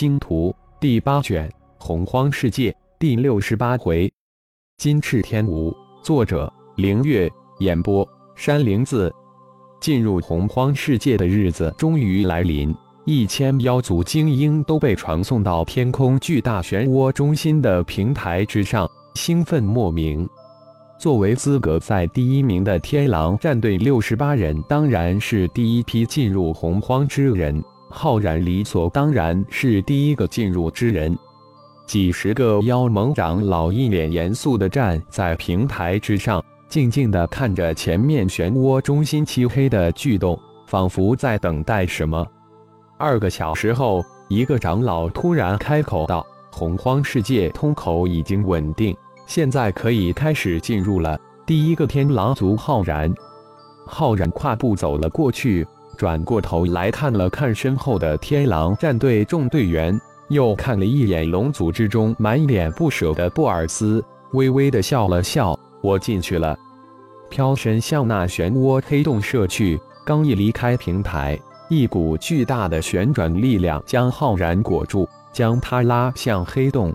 星图》第八卷《洪荒世界》第六十八回。金翅天舞，作者：凌月，演播：山灵子。进入洪荒世界的日子终于来临，一千妖族精英都被传送到天空巨大漩涡中心的平台之上，兴奋莫名。作为资格在第一名的天狼战队六十八人，当然是第一批进入洪荒之人。浩然理所当然是第一个进入之人。几十个妖盟长老一脸严肃地站在平台之上，静静地看着前面漩涡中心漆黑的巨洞，仿佛在等待什么。二个小时后，一个长老突然开口道：“洪荒世界通口已经稳定。”现在可以开始进入了。第一个天狼族浩然，浩然跨步走了过去，转过头来看了看身后的天狼战队众队员，又看了一眼龙族之中满脸不舍的布尔斯，微微的笑了笑：“我进去了。”飘身向那漩涡黑洞射去，刚一离开平台，一股巨大的旋转力量将浩然裹住，将他拉向黑洞。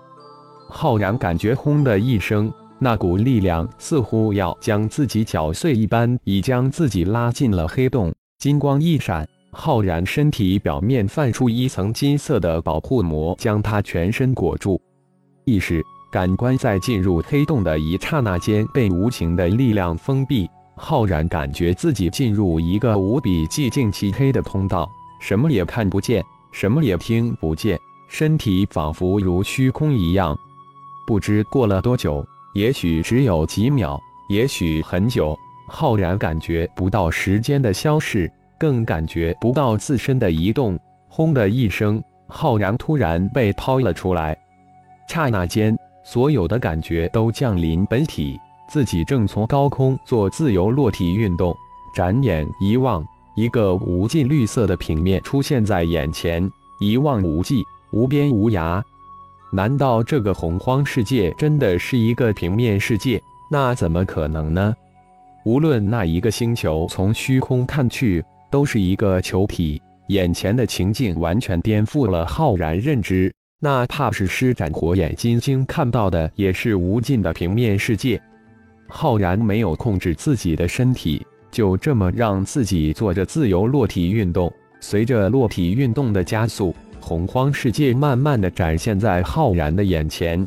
浩然感觉“轰”的一声，那股力量似乎要将自己搅碎一般，已将自己拉进了黑洞。金光一闪，浩然身体表面泛出一层金色的保护膜，将他全身裹住。意识、感官在进入黑洞的一刹那间被无形的力量封闭。浩然感觉自己进入一个无比寂静漆黑的通道，什么也看不见，什么也听不见，身体仿佛如虚空一样。不知过了多久，也许只有几秒，也许很久。浩然感觉不到时间的消逝，更感觉不到自身的移动。轰的一声，浩然突然被抛了出来。刹那间，所有的感觉都降临本体，自己正从高空做自由落体运动。展眼一望，一个无尽绿色的平面出现在眼前，一望无际，无边无涯。难道这个洪荒世界真的是一个平面世界？那怎么可能呢？无论那一个星球从虚空看去都是一个球体，眼前的情境完全颠覆了浩然认知。哪怕是施展火眼金睛看到的，也是无尽的平面世界。浩然没有控制自己的身体，就这么让自己做着自由落体运动。随着落体运动的加速。洪荒世界慢慢的展现在浩然的眼前。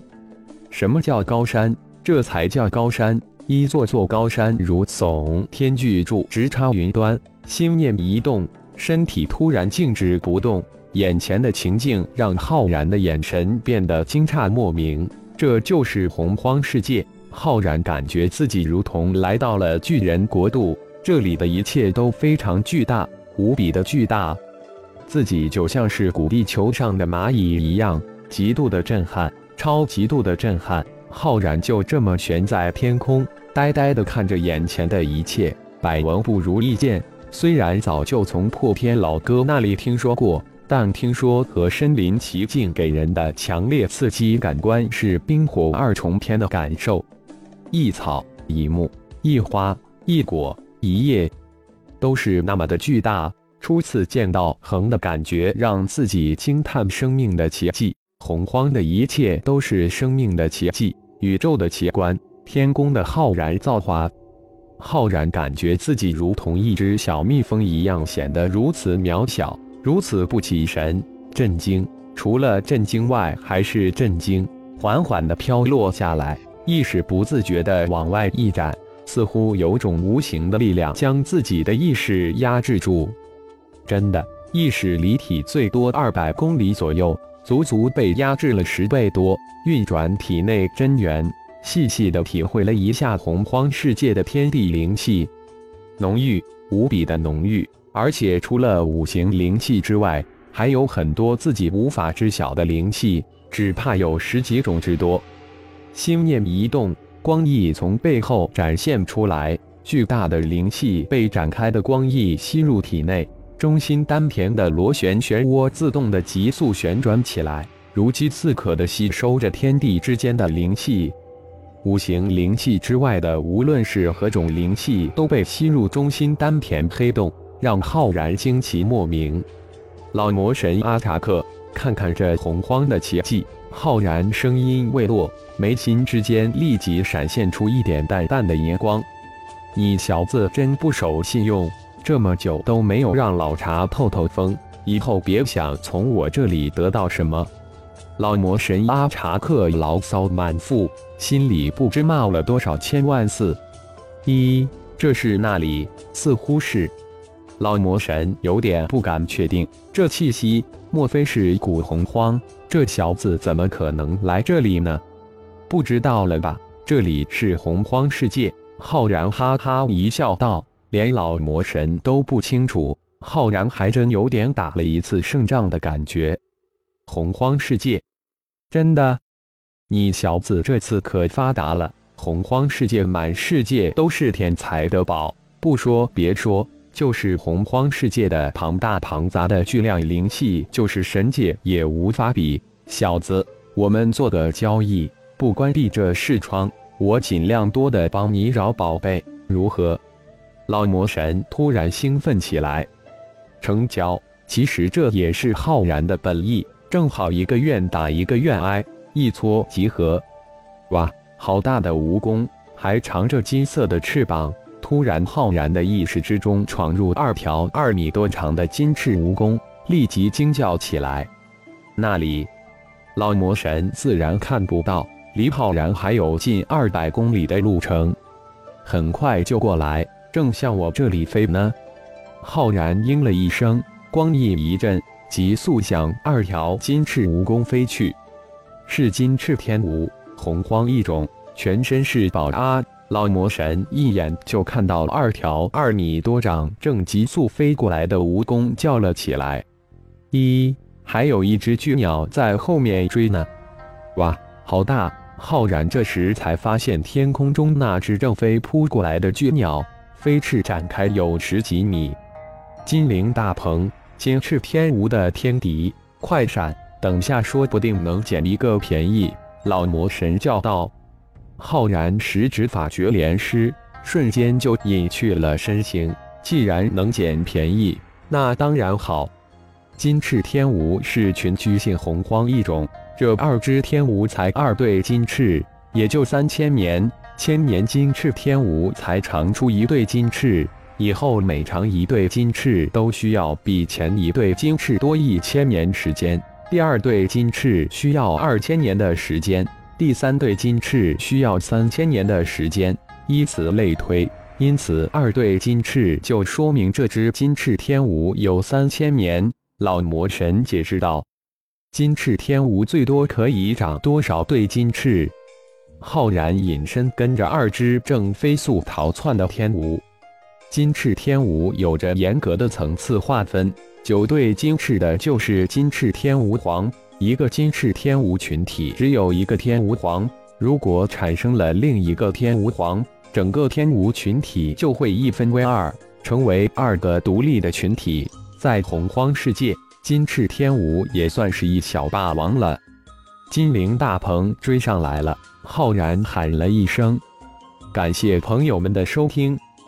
什么叫高山？这才叫高山！一座座高山如耸天巨柱，直插云端。心念一动，身体突然静止不动。眼前的情境让浩然的眼神变得惊诧莫名。这就是洪荒世界。浩然感觉自己如同来到了巨人国度，这里的一切都非常巨大，无比的巨大。自己就像是古地球上的蚂蚁一样，极度的震撼，超极度的震撼。浩然就这么悬在天空，呆呆的看着眼前的一切，百闻不如一见。虽然早就从破天老哥那里听说过，但听说和身临其境给人的强烈刺激感官是冰火二重天的感受。一草一木一花一果一叶，都是那么的巨大。初次见到恒的感觉，让自己惊叹生命的奇迹。洪荒的一切都是生命的奇迹，宇宙的奇观，天宫的浩然造化。浩然感觉自己如同一只小蜜蜂一样，显得如此渺小，如此不起神。震惊，除了震惊外，还是震惊。缓缓地飘落下来，意识不自觉地往外一展，似乎有种无形的力量将自己的意识压制住。真的，意识离体最多二百公里左右，足足被压制了十倍多。运转体内真元，细细的体会了一下洪荒世界的天地灵气，浓郁无比的浓郁。而且除了五行灵气之外，还有很多自己无法知晓的灵气，只怕有十几种之多。心念一动，光翼从背后展现出来，巨大的灵气被展开的光翼吸入体内。中心丹田的螺旋漩涡自动的急速旋转起来，如饥似渴的吸收着天地之间的灵气。五行灵气之外的，无论是何种灵气，都被吸入中心丹田黑洞，让浩然惊奇莫名。老魔神阿查克，看看这洪荒的奇迹。浩然声音未落，眉心之间立即闪现出一点淡淡的银光。你小子真不守信用，这么久都没有让老茶透透风，以后别想从我这里得到什么。老魔神阿查克牢骚满腹，心里不知骂了多少千万次。一，这是那里？似乎是。老魔神有点不敢确定，这气息，莫非是古洪荒？这小子怎么可能来这里呢？不知道了吧？这里是洪荒世界。浩然哈哈一笑，道：“连老魔神都不清楚，浩然还真有点打了一次胜仗的感觉。”洪荒世界，真的？你小子这次可发达了！洪荒世界满世界都是天才的宝，不说别说。就是洪荒世界的庞大庞杂的巨量灵气，就是神界也无法比。小子，我们做个交易，不关闭这视窗，我尽量多的帮你找宝贝，如何？老魔神突然兴奋起来。成交！其实这也是浩然的本意，正好一个愿打一个愿挨，一撮即合。哇，好大的蜈蚣，还长着金色的翅膀。突然，浩然的意识之中闯入二条二米多长的金翅蜈蚣，立即惊叫起来。那里，老魔神自然看不到，离浩然还有近二百公里的路程，很快就过来，正向我这里飞呢。浩然应了一声，光翼一震，急速向二条金翅蜈蚣飞去。是金翅天蜈，洪荒异种，全身是宝啊！老魔神一眼就看到二条二米多长、正急速飞过来的蜈蚣，叫了起来：“一，还有一只巨鸟在后面追呢！”哇，好大！浩然这时才发现天空中那只正飞扑过来的巨鸟，飞翅展开有十几米。金陵大鹏，金翅天蜈的天敌，快闪！等下说不定能捡一个便宜。老魔神叫道。浩然十指法诀连施，瞬间就隐去了身形。既然能捡便宜，那当然好。金翅天蜈是群居性洪荒异种，这二只天蜈才二对金翅，也就三千年。千年金翅天蜈才长出一对金翅，以后每长一对金翅都需要比前一对金翅多一千年时间。第二对金翅需要二千年的时间。第三对金翅需要三千年的时间，以此类推，因此二对金翅就说明这只金翅天蜈有三千年。老魔神解释道：“金翅天蜈最多可以长多少对金翅？”浩然隐身跟着二只正飞速逃窜的天蜈。金翅天蜈有着严格的层次划分，九对金翅的就是金翅天蜈皇。一个金翅天蜈群体只有一个天蜈皇，如果产生了另一个天蜈皇，整个天蜈群体就会一分为二，成为二个独立的群体。在洪荒世界，金翅天蜈也算是一小霸王了。金灵大鹏追上来了，浩然喊了一声：“感谢朋友们的收听，